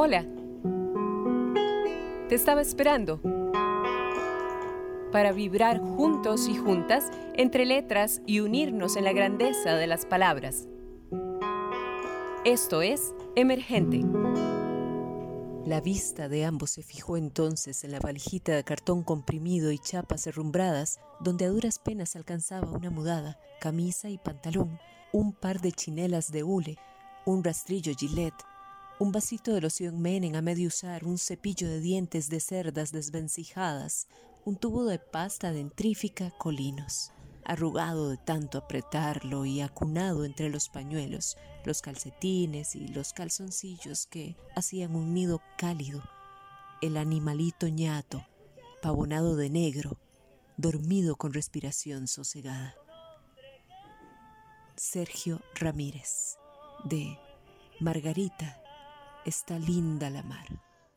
Hola. Te estaba esperando para vibrar juntos y juntas entre letras y unirnos en la grandeza de las palabras. Esto es Emergente. La vista de ambos se fijó entonces en la valijita de cartón comprimido y chapas herrumbradas, donde a duras penas alcanzaba una mudada, camisa y pantalón, un par de chinelas de hule, un rastrillo Gillette, un vasito de loción Menen a medio usar, un cepillo de dientes de cerdas desvencijadas, un tubo de pasta dentrífica Colinos, arrugado de tanto apretarlo y acunado entre los pañuelos, los calcetines y los calzoncillos que hacían un nido cálido, el animalito ñato, pavonado de negro, dormido con respiración sosegada. Sergio Ramírez, de Margarita está linda la mar.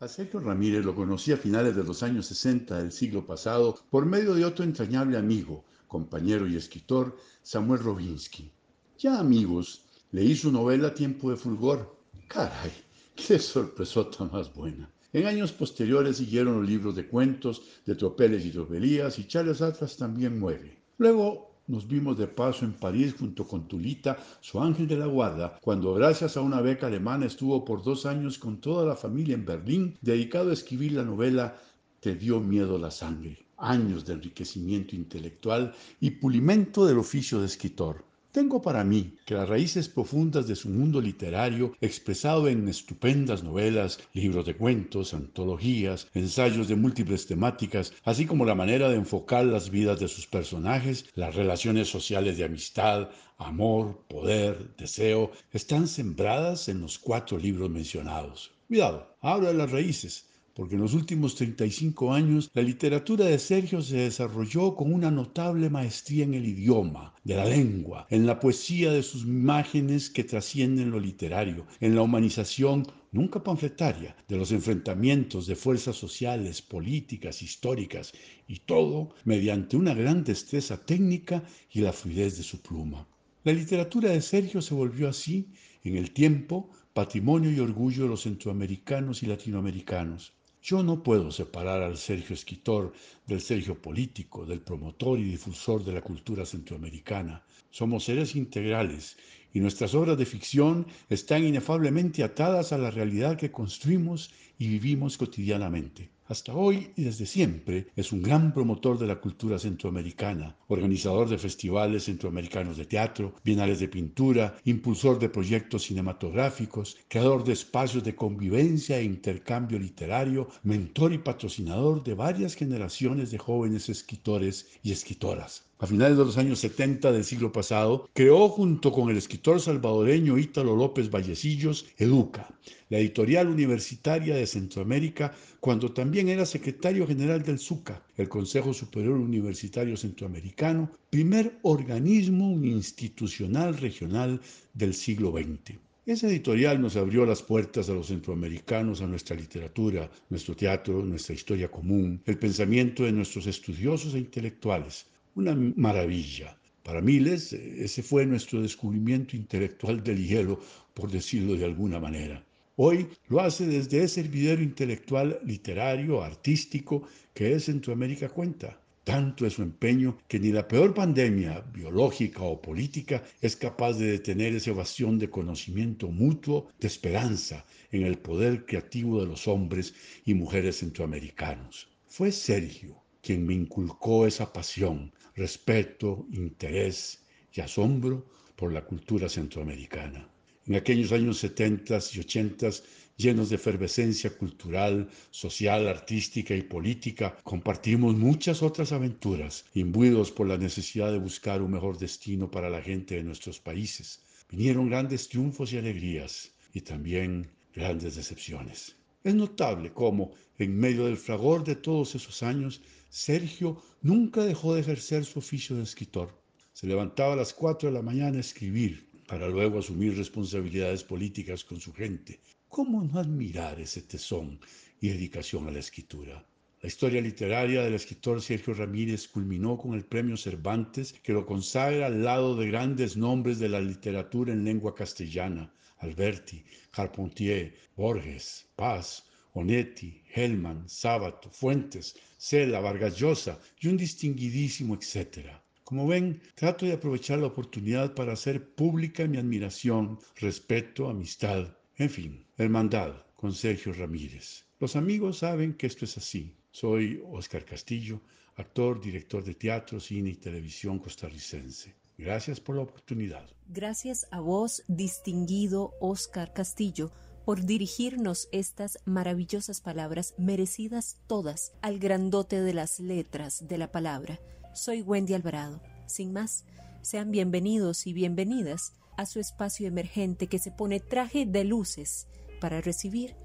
A Sergio Ramírez lo conocí a finales de los años 60 del siglo pasado por medio de otro entrañable amigo, compañero y escritor, Samuel Robinsky. Ya amigos, leí su novela Tiempo de Fulgor. Caray, qué sorpresota más buena. En años posteriores siguieron los libros de cuentos, de tropeles y tropelías, y Charles Atlas también muere. Luego nos vimos de paso en París junto con Tulita, su ángel de la guarda, cuando gracias a una beca alemana estuvo por dos años con toda la familia en Berlín, dedicado a escribir la novela Te dio miedo la sangre. Años de enriquecimiento intelectual y pulimento del oficio de escritor. Tengo para mí que las raíces profundas de su mundo literario, expresado en estupendas novelas, libros de cuentos, antologías, ensayos de múltiples temáticas, así como la manera de enfocar las vidas de sus personajes, las relaciones sociales de amistad, amor, poder, deseo, están sembradas en los cuatro libros mencionados. Cuidado, hablo de las raíces, porque en los últimos 35 años la literatura de Sergio se desarrolló con una notable maestría en el idioma, de la lengua, en la poesía de sus imágenes que trascienden lo literario, en la humanización nunca panfletaria de los enfrentamientos de fuerzas sociales, políticas, históricas, y todo mediante una gran destreza técnica y la fluidez de su pluma. La literatura de Sergio se volvió así, en el tiempo, patrimonio y orgullo de los centroamericanos y latinoamericanos. Yo no puedo separar al Sergio escritor del Sergio político, del promotor y difusor de la cultura centroamericana. Somos seres integrales y nuestras obras de ficción están inefablemente atadas a la realidad que construimos y vivimos cotidianamente. Hasta hoy y desde siempre es un gran promotor de la cultura centroamericana, organizador de festivales centroamericanos de teatro, bienales de pintura, impulsor de proyectos cinematográficos, creador de espacios de convivencia e intercambio literario, mentor y patrocinador de varias generaciones de jóvenes escritores y escritoras a finales de los años 70 del siglo pasado, creó junto con el escritor salvadoreño Ítalo López Vallecillos Educa, la editorial universitaria de Centroamérica, cuando también era secretario general del SUCA, el Consejo Superior Universitario Centroamericano, primer organismo institucional regional del siglo XX. Esa editorial nos abrió las puertas a los centroamericanos, a nuestra literatura, nuestro teatro, nuestra historia común, el pensamiento de nuestros estudiosos e intelectuales, una maravilla. Para miles, ese fue nuestro descubrimiento intelectual del hielo, por decirlo de alguna manera. Hoy lo hace desde ese hervidero intelectual, literario, artístico, que es Centroamérica cuenta. Tanto es su empeño que ni la peor pandemia, biológica o política, es capaz de detener esa evasión de conocimiento mutuo, de esperanza en el poder creativo de los hombres y mujeres centroamericanos. Fue Sergio quien me inculcó esa pasión, respeto, interés y asombro por la cultura centroamericana. En aquellos años 70 y 80, llenos de efervescencia cultural, social, artística y política, compartimos muchas otras aventuras, imbuidos por la necesidad de buscar un mejor destino para la gente de nuestros países. Vinieron grandes triunfos y alegrías, y también grandes decepciones. Es notable cómo, en medio del fragor de todos esos años, Sergio nunca dejó de ejercer su oficio de escritor. Se levantaba a las 4 de la mañana a escribir, para luego asumir responsabilidades políticas con su gente. ¿Cómo no admirar ese tesón y dedicación a la escritura? La historia literaria del escritor Sergio Ramírez culminó con el premio Cervantes, que lo consagra al lado de grandes nombres de la literatura en lengua castellana, Alberti, Carpentier, Borges, Paz, Onetti, Hellman, Sábato, Fuentes, Cela, Vargas Llosa y un distinguidísimo etcétera. Como ven, trato de aprovechar la oportunidad para hacer pública mi admiración, respeto, amistad, en fin, hermandad con Sergio Ramírez. Los amigos saben que esto es así. Soy Oscar Castillo, actor, director de teatro, cine y televisión costarricense. Gracias por la oportunidad. Gracias a vos, distinguido Oscar Castillo, por dirigirnos estas maravillosas palabras, merecidas todas al grandote de las letras de la palabra. Soy Wendy Alvarado. Sin más, sean bienvenidos y bienvenidas a su espacio emergente que se pone traje de luces para recibir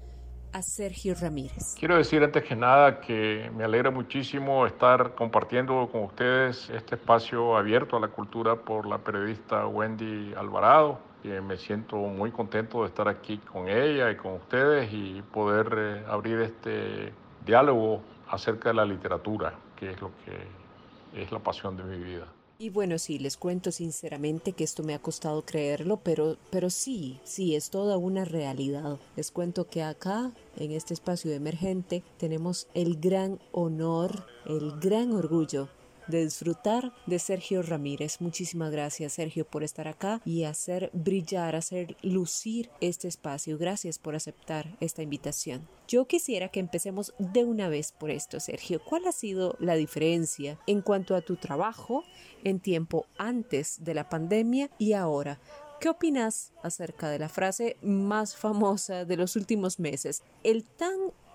a Sergio Ramírez. Quiero decir antes que nada que me alegra muchísimo estar compartiendo con ustedes este espacio abierto a la cultura por la periodista Wendy Alvarado. Me siento muy contento de estar aquí con ella y con ustedes y poder eh, abrir este diálogo acerca de la literatura, que es lo que es la pasión de mi vida. Y bueno, sí, les cuento sinceramente que esto me ha costado creerlo, pero, pero sí, sí, es toda una realidad. Les cuento que acá, en este espacio emergente, tenemos el gran honor, el gran orgullo de disfrutar de Sergio Ramírez. Muchísimas gracias Sergio por estar acá y hacer brillar, hacer lucir este espacio. Gracias por aceptar esta invitación. Yo quisiera que empecemos de una vez por esto, Sergio. ¿Cuál ha sido la diferencia en cuanto a tu trabajo en tiempo antes de la pandemia y ahora? ¿Qué opinas acerca de la frase más famosa de los últimos meses? El tan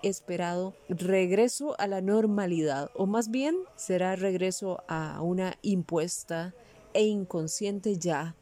esperado regreso a la normalidad, o más bien será regreso a una impuesta e inconsciente ya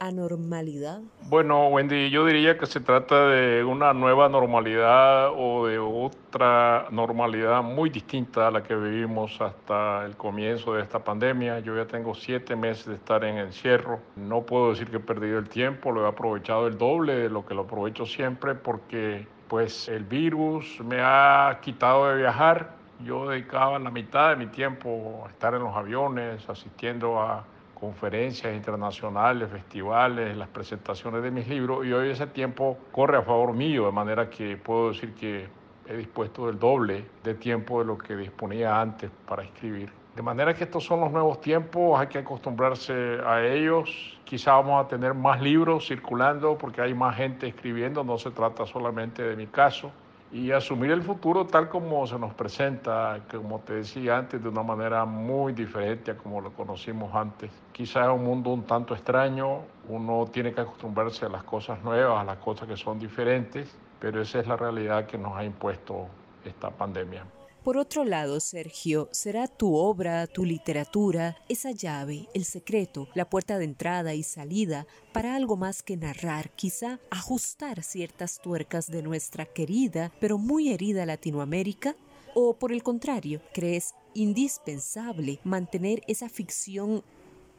anormalidad? Bueno, Wendy, yo diría que se trata de una nueva normalidad o de otra normalidad muy distinta a la que vivimos hasta el comienzo de esta pandemia. Yo ya tengo siete meses de estar en encierro. No puedo decir que he perdido el tiempo, lo he aprovechado el doble de lo que lo aprovecho siempre porque pues el virus me ha quitado de viajar. Yo dedicaba la mitad de mi tiempo a estar en los aviones, asistiendo a conferencias internacionales, festivales, las presentaciones de mis libros y hoy ese tiempo corre a favor mío, de manera que puedo decir que he dispuesto del doble de tiempo de lo que disponía antes para escribir. De manera que estos son los nuevos tiempos, hay que acostumbrarse a ellos. Quizá vamos a tener más libros circulando porque hay más gente escribiendo, no se trata solamente de mi caso y asumir el futuro tal como se nos presenta, como te decía antes, de una manera muy diferente a como lo conocimos antes. Quizás es un mundo un tanto extraño, uno tiene que acostumbrarse a las cosas nuevas, a las cosas que son diferentes, pero esa es la realidad que nos ha impuesto esta pandemia. Por otro lado, Sergio, será tu obra, tu literatura, esa llave, el secreto, la puerta de entrada y salida para algo más que narrar, quizá ajustar ciertas tuercas de nuestra querida pero muy herida Latinoamérica? ¿O por el contrario, crees indispensable mantener esa ficción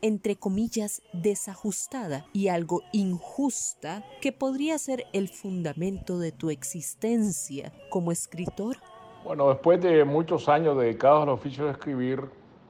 entre comillas, desajustada y algo injusta que podría ser el fundamento de tu existencia como escritor? Bueno, después de muchos años dedicados al oficio de escribir,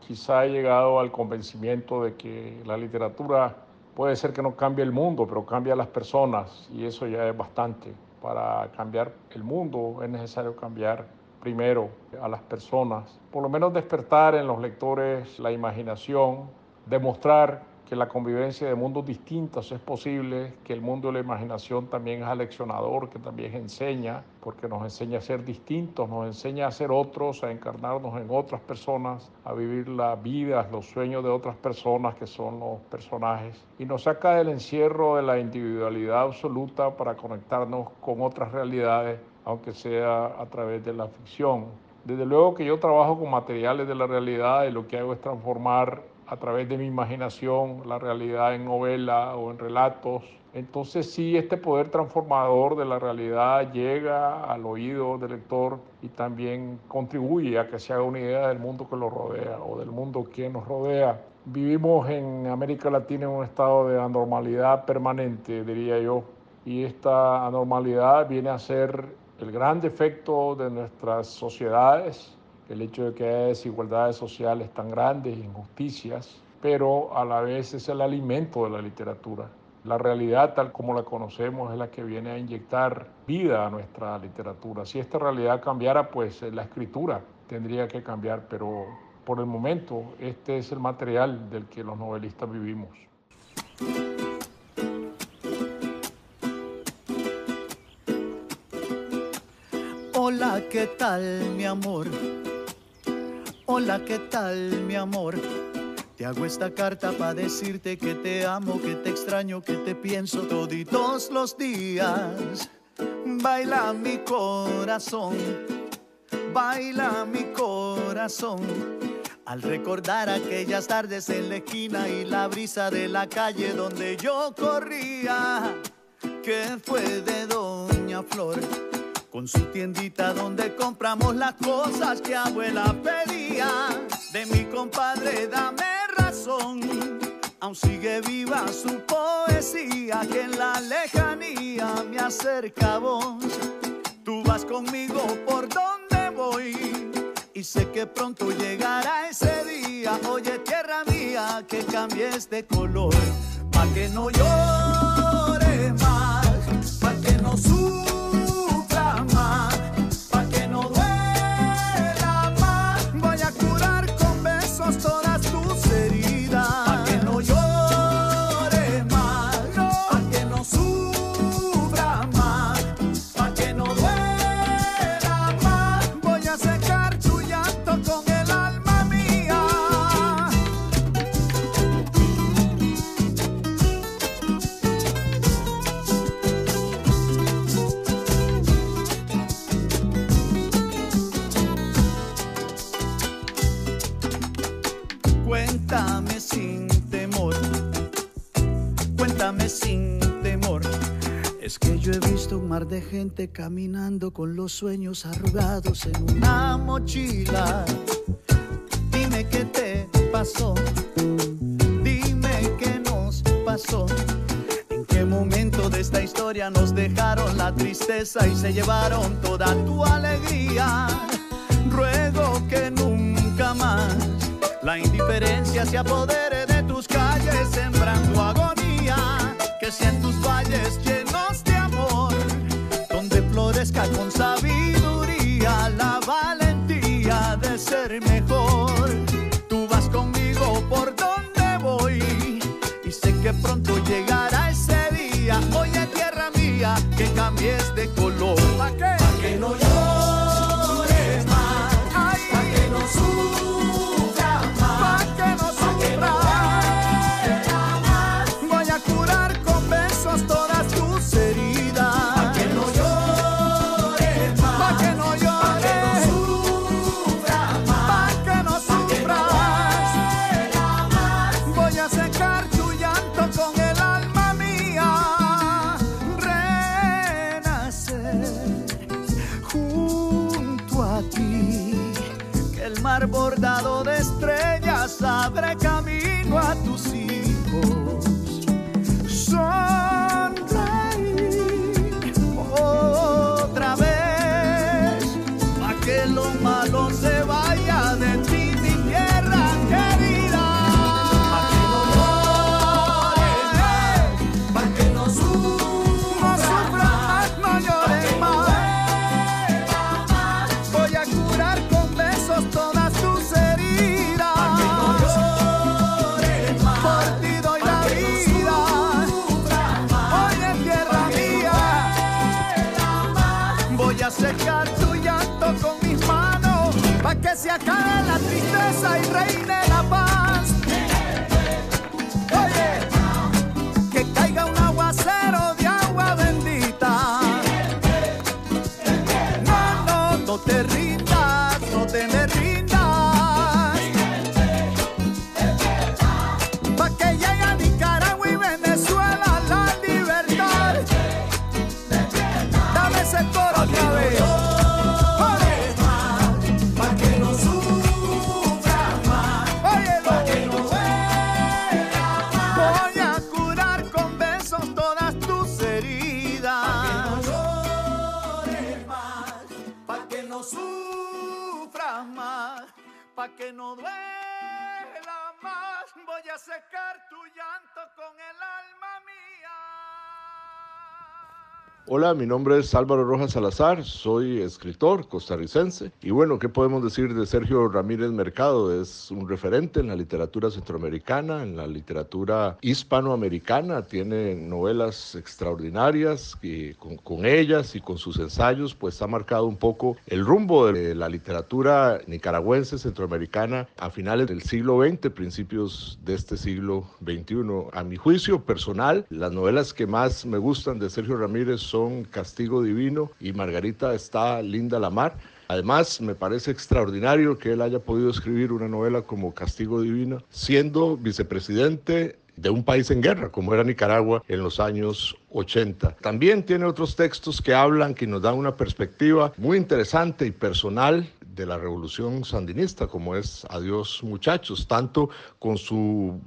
quizá he llegado al convencimiento de que la literatura puede ser que no cambie el mundo, pero cambia a las personas y eso ya es bastante. Para cambiar el mundo es necesario cambiar primero a las personas, por lo menos despertar en los lectores la imaginación, demostrar que la convivencia de mundos distintos es posible, que el mundo de la imaginación también es aleccionador, que también enseña, porque nos enseña a ser distintos, nos enseña a ser otros, a encarnarnos en otras personas, a vivir las vidas, los sueños de otras personas que son los personajes, y nos saca del encierro de la individualidad absoluta para conectarnos con otras realidades, aunque sea a través de la ficción. Desde luego que yo trabajo con materiales de la realidad y lo que hago es transformar a través de mi imaginación la realidad en novela o en relatos. Entonces sí, este poder transformador de la realidad llega al oído del lector y también contribuye a que se haga una idea del mundo que lo rodea o del mundo que nos rodea. Vivimos en América Latina en un estado de anormalidad permanente, diría yo, y esta anormalidad viene a ser el gran defecto de nuestras sociedades, el hecho de que haya desigualdades sociales tan grandes, injusticias, pero a la vez es el alimento de la literatura. La realidad tal como la conocemos es la que viene a inyectar vida a nuestra literatura. Si esta realidad cambiara, pues eh, la escritura tendría que cambiar, pero por el momento este es el material del que los novelistas vivimos. Hola, ¿qué tal mi amor? Hola, ¿qué tal mi amor? Te hago esta carta para decirte que te amo, que te extraño, que te pienso toditos los días. Baila mi corazón, baila mi corazón. Al recordar aquellas tardes en la esquina y la brisa de la calle donde yo corría, que fue de Doña Flor con su tiendita donde compramos las cosas que abuela pedía. De mi compadre, dame razón, aún sigue viva su poesía que en la lejanía me acerca a vos. Tú vas conmigo por donde voy y sé que pronto llegará ese día. Oye, tierra mía, que cambies de color, pa' que no llore más, pa' que no sufra. de gente caminando con los sueños arrugados en una mochila. Dime qué te pasó, dime qué nos pasó. ¿En qué momento de esta historia nos dejaron la tristeza y se llevaron toda tu alegría? Ruego que nunca más la indiferencia se apodere bordado te Hola, mi nombre es Álvaro Rojas Salazar, soy escritor costarricense y bueno, ¿qué podemos decir de Sergio Ramírez Mercado? Es un referente en la literatura centroamericana, en la literatura hispanoamericana, tiene novelas extraordinarias y con, con ellas y con sus ensayos pues ha marcado un poco el rumbo de la literatura nicaragüense centroamericana a finales del siglo XX, principios de este siglo XXI. A mi juicio personal, las novelas que más me gustan de Sergio Ramírez son Castigo Divino y Margarita está linda la mar. Además, me parece extraordinario que él haya podido escribir una novela como Castigo Divino, siendo vicepresidente de un país en guerra, como era Nicaragua en los años 80. También tiene otros textos que hablan, que nos dan una perspectiva muy interesante y personal de la revolución sandinista, como es Adiós muchachos, tanto con su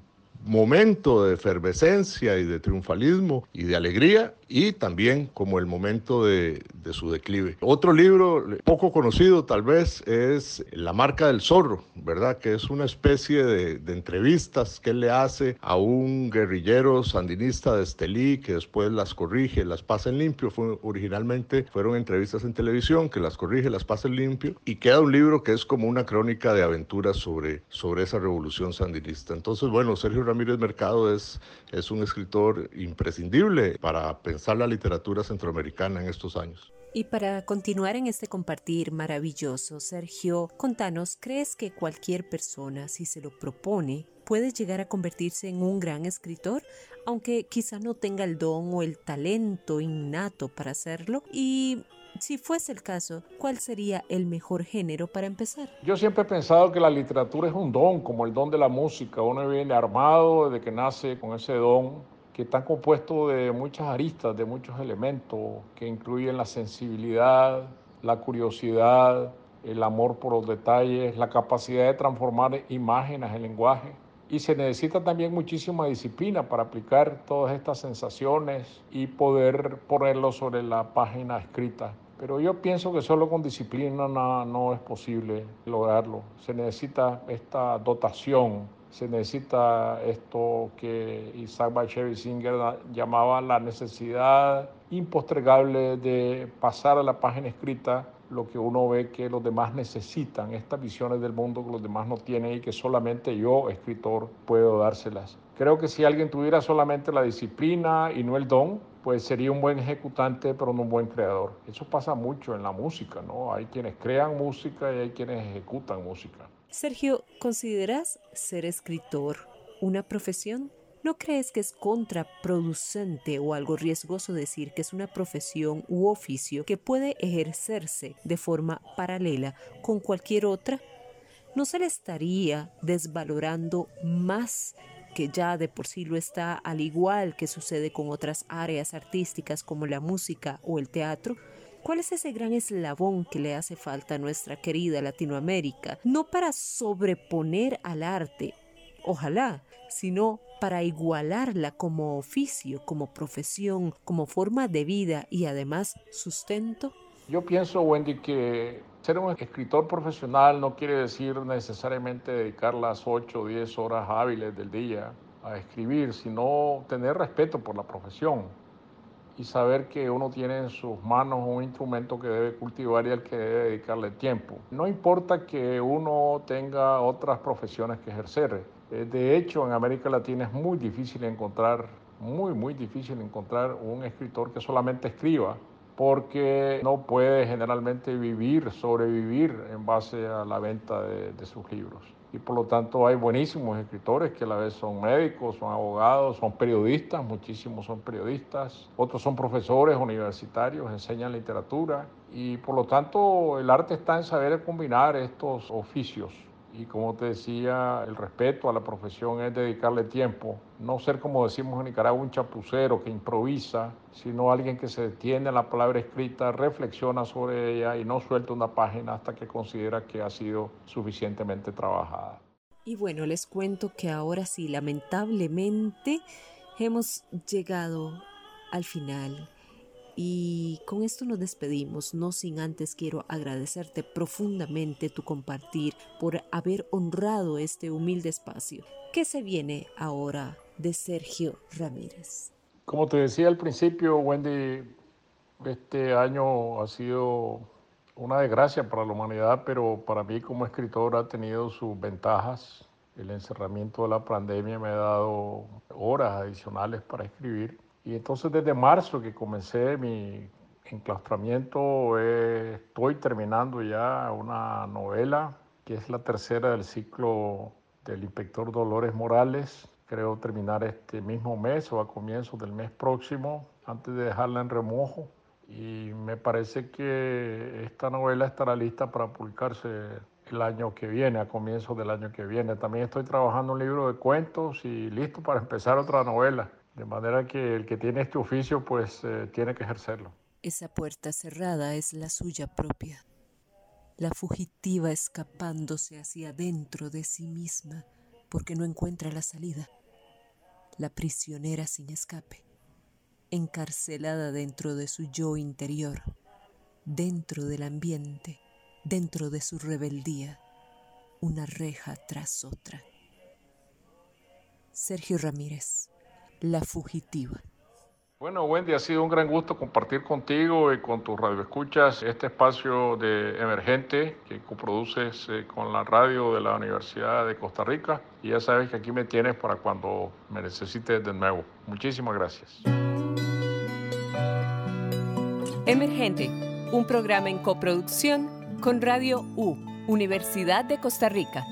momento de efervescencia y de triunfalismo y de alegría y también como el momento de, de, su declive. Otro libro poco conocido tal vez es La marca del zorro, ¿verdad? Que es una especie de, de entrevistas que él le hace a un guerrillero sandinista de Estelí que después las corrige, las pasa en limpio. Fue, originalmente fueron entrevistas en televisión que las corrige, las pasa en limpio y queda un libro que es como una crónica de aventuras sobre, sobre esa revolución sandinista. Entonces, bueno, Sergio Ramírez Mercado es, es un escritor imprescindible para pensar la literatura centroamericana en estos años. Y para continuar en este compartir maravilloso, Sergio, contanos, ¿crees que cualquier persona, si se lo propone, puede llegar a convertirse en un gran escritor, aunque quizá no tenga el don o el talento innato para hacerlo? Y si fuese el caso, ¿cuál sería el mejor género para empezar? Yo siempre he pensado que la literatura es un don, como el don de la música. Uno viene armado desde que nace con ese don, que está compuesto de muchas aristas, de muchos elementos, que incluyen la sensibilidad, la curiosidad, el amor por los detalles, la capacidad de transformar imágenes en lenguaje. Y se necesita también muchísima disciplina para aplicar todas estas sensaciones y poder ponerlo sobre la página escrita. Pero yo pienso que solo con disciplina no, no es posible lograrlo. Se necesita esta dotación, se necesita esto que Isaac Bashevis Singer llamaba la necesidad impostregable de pasar a la página escrita lo que uno ve que los demás necesitan, estas visiones del mundo que los demás no tienen y que solamente yo, escritor, puedo dárselas. Creo que si alguien tuviera solamente la disciplina y no el don, pues sería un buen ejecutante, pero no un buen creador. Eso pasa mucho en la música, ¿no? Hay quienes crean música y hay quienes ejecutan música. Sergio, ¿consideras ser escritor una profesión? ¿No crees que es contraproducente o algo riesgoso decir que es una profesión u oficio que puede ejercerse de forma paralela con cualquier otra? ¿No se le estaría desvalorando más que ya de por sí lo está, al igual que sucede con otras áreas artísticas como la música o el teatro? ¿Cuál es ese gran eslabón que le hace falta a nuestra querida Latinoamérica? No para sobreponer al arte, ojalá, sino para igualarla como oficio, como profesión, como forma de vida y además sustento? Yo pienso, Wendy, que ser un escritor profesional no quiere decir necesariamente dedicar las 8 o 10 horas hábiles del día a escribir, sino tener respeto por la profesión y saber que uno tiene en sus manos un instrumento que debe cultivar y al que debe dedicarle tiempo. No importa que uno tenga otras profesiones que ejercer. Eh, de hecho, en América Latina es muy difícil encontrar, muy, muy difícil encontrar un escritor que solamente escriba porque no puede generalmente vivir, sobrevivir en base a la venta de, de, sus libros. Y por lo tanto hay buenísimos escritores que a la vez son médicos, son abogados, son periodistas, muchísimos son periodistas, otros son profesores universitarios, enseñan literatura y por lo tanto el arte está en saber combinar estos oficios y como te decía, el respeto a la profesión es dedicarle tiempo, no ser como decimos en Nicaragua un chapucero que improvisa, sino alguien que se detiene en la palabra escrita, reflexiona sobre ella y no suelta una página hasta que considera que ha sido suficientemente trabajada. Y bueno, les cuento que ahora sí, lamentablemente hemos llegado al final y con esto nos despedimos, no sin antes quiero agradecerte profundamente tu compartir por haber honrado este humilde espacio. ¿Qué se viene ahora de Sergio Ramírez? Como te decía al principio, Wendy, Este año ha sido una desgracia para la humanidad, pero para mí como escritor ha tenido sus ventajas. El encerramiento de la pandemia me ha dado horas adicionales para escribir. Y entonces desde marzo que comencé mi enclaustramiento, eh, estoy terminando ya una novela que es la tercera del ciclo del inspector Dolores Morales. Creo terminar este mismo mes o a comienzos del mes próximo, antes de dejarla en remojo y me parece que esta novela estará lista para publicarse el año que viene, a comienzos del año que viene. También estoy trabajando un libro de cuentos y listo para empezar otra novela, de manera que el que tiene este oficio pues eh, tiene que ejercerlo. Esa puerta cerrada es la suya propia, la fugitiva escapándose hacia adentro de sí misma porque no encuentra la salida, la prisionera sin escape encarcelada dentro de su yo interior, dentro del ambiente, dentro de su rebeldía, una reja tras otra. Sergio Ramírez, La Fugitiva. Bueno, Wendy, ha sido un gran gusto compartir contigo y con tus radioescuchas este espacio de emergente que coproduces eh, con la radio de la Universidad de Costa Rica. Y ya sabes que aquí me tienes para cuando me necesites de nuevo. Muchísimas gracias. Emergente, un programa en coproducción con Radio U, Universidad de Costa Rica.